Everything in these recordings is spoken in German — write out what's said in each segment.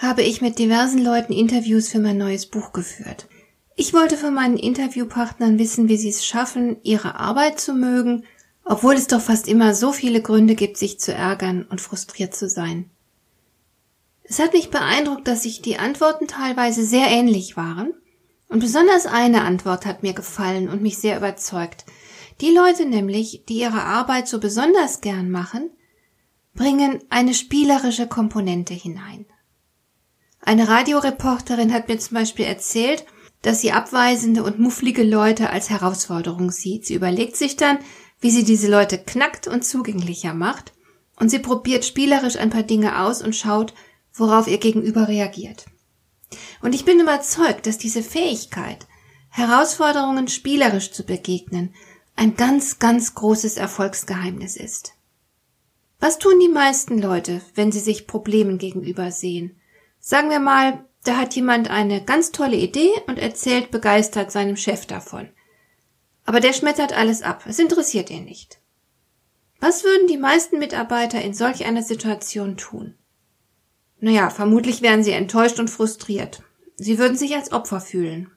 habe ich mit diversen Leuten Interviews für mein neues Buch geführt. Ich wollte von meinen Interviewpartnern wissen, wie sie es schaffen, ihre Arbeit zu mögen, obwohl es doch fast immer so viele Gründe gibt, sich zu ärgern und frustriert zu sein. Es hat mich beeindruckt, dass sich die Antworten teilweise sehr ähnlich waren, und besonders eine Antwort hat mir gefallen und mich sehr überzeugt. Die Leute nämlich, die ihre Arbeit so besonders gern machen, bringen eine spielerische Komponente hinein. Eine Radioreporterin hat mir zum Beispiel erzählt, dass sie abweisende und mufflige Leute als Herausforderung sieht. Sie überlegt sich dann, wie sie diese Leute knackt und zugänglicher macht, und sie probiert spielerisch ein paar Dinge aus und schaut, worauf ihr Gegenüber reagiert. Und ich bin überzeugt, dass diese Fähigkeit, Herausforderungen spielerisch zu begegnen, ein ganz, ganz großes Erfolgsgeheimnis ist. Was tun die meisten Leute, wenn sie sich Problemen gegenüber sehen? Sagen wir mal, da hat jemand eine ganz tolle Idee und erzählt begeistert seinem Chef davon. Aber der schmettert alles ab, es interessiert ihn nicht. Was würden die meisten Mitarbeiter in solch einer Situation tun? Naja, vermutlich wären sie enttäuscht und frustriert. Sie würden sich als Opfer fühlen.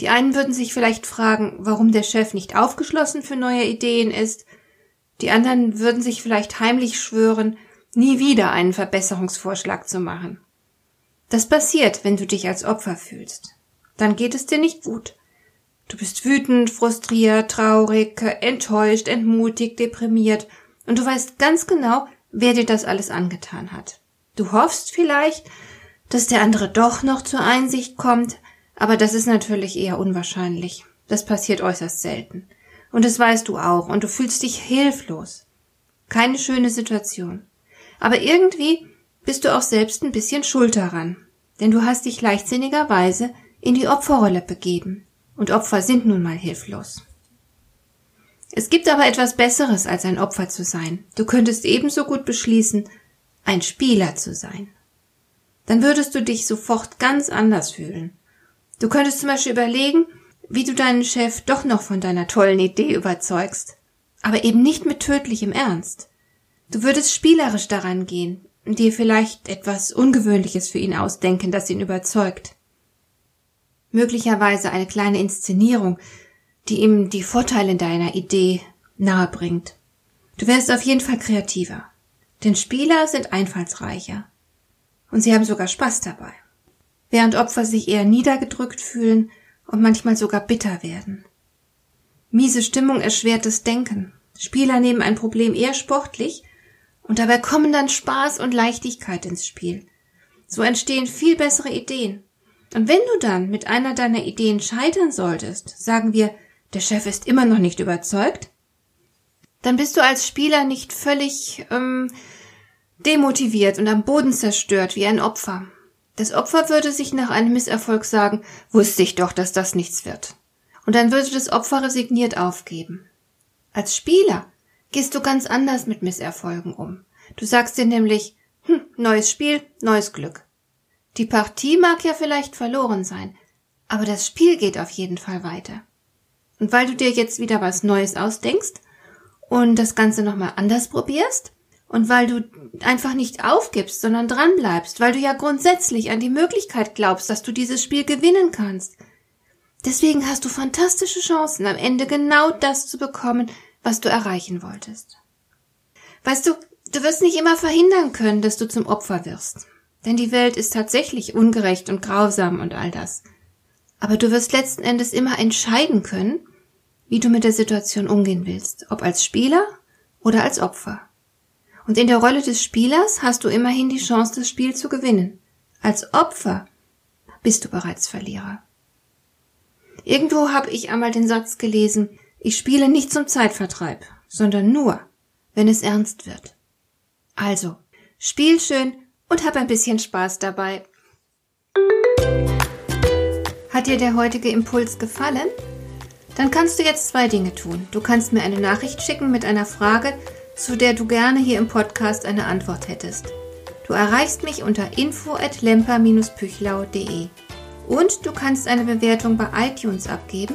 Die einen würden sich vielleicht fragen, warum der Chef nicht aufgeschlossen für neue Ideen ist. Die anderen würden sich vielleicht heimlich schwören, nie wieder einen Verbesserungsvorschlag zu machen. Das passiert, wenn du dich als Opfer fühlst. Dann geht es dir nicht gut. Du bist wütend, frustriert, traurig, enttäuscht, entmutigt, deprimiert und du weißt ganz genau, wer dir das alles angetan hat. Du hoffst vielleicht, dass der andere doch noch zur Einsicht kommt, aber das ist natürlich eher unwahrscheinlich. Das passiert äußerst selten. Und das weißt du auch, und du fühlst dich hilflos. Keine schöne Situation. Aber irgendwie bist du auch selbst ein bisschen schuld daran, denn du hast dich leichtsinnigerweise in die Opferrolle begeben, und Opfer sind nun mal hilflos. Es gibt aber etwas Besseres als ein Opfer zu sein. Du könntest ebenso gut beschließen, ein Spieler zu sein. Dann würdest du dich sofort ganz anders fühlen. Du könntest zum Beispiel überlegen, wie du deinen Chef doch noch von deiner tollen Idee überzeugst, aber eben nicht mit tödlichem Ernst. Du würdest spielerisch daran gehen, dir vielleicht etwas Ungewöhnliches für ihn ausdenken, das ihn überzeugt. Möglicherweise eine kleine Inszenierung, die ihm die Vorteile deiner Idee nahebringt. Du wärst auf jeden Fall kreativer. Denn Spieler sind einfallsreicher. Und sie haben sogar Spaß dabei. Während Opfer sich eher niedergedrückt fühlen und manchmal sogar bitter werden. Miese Stimmung erschwert das Denken. Spieler nehmen ein Problem eher sportlich und dabei kommen dann Spaß und Leichtigkeit ins Spiel. So entstehen viel bessere Ideen. Und wenn du dann mit einer deiner Ideen scheitern solltest, sagen wir, der Chef ist immer noch nicht überzeugt, dann bist du als Spieler nicht völlig ähm, demotiviert und am Boden zerstört wie ein Opfer. Das Opfer würde sich nach einem Misserfolg sagen, wusste ich doch, dass das nichts wird. Und dann würde das Opfer resigniert aufgeben. Als Spieler gehst du ganz anders mit Misserfolgen um. Du sagst dir nämlich, hm, neues Spiel, neues Glück. Die Partie mag ja vielleicht verloren sein, aber das Spiel geht auf jeden Fall weiter. Und weil du dir jetzt wieder was Neues ausdenkst und das Ganze nochmal anders probierst, und weil du einfach nicht aufgibst, sondern dranbleibst, weil du ja grundsätzlich an die Möglichkeit glaubst, dass du dieses Spiel gewinnen kannst. Deswegen hast du fantastische Chancen, am Ende genau das zu bekommen, was du erreichen wolltest. Weißt du, du wirst nicht immer verhindern können, dass du zum Opfer wirst. Denn die Welt ist tatsächlich ungerecht und grausam und all das. Aber du wirst letzten Endes immer entscheiden können, wie du mit der Situation umgehen willst, ob als Spieler oder als Opfer. Und in der Rolle des Spielers hast du immerhin die Chance, das Spiel zu gewinnen. Als Opfer bist du bereits Verlierer. Irgendwo habe ich einmal den Satz gelesen, ich spiele nicht zum Zeitvertreib, sondern nur, wenn es ernst wird. Also, spiel schön und hab ein bisschen Spaß dabei. Hat dir der heutige Impuls gefallen? Dann kannst du jetzt zwei Dinge tun. Du kannst mir eine Nachricht schicken mit einer Frage, zu der du gerne hier im Podcast eine Antwort hättest. Du erreichst mich unter info at lemper-püchlau.de. Und du kannst eine Bewertung bei iTunes abgeben,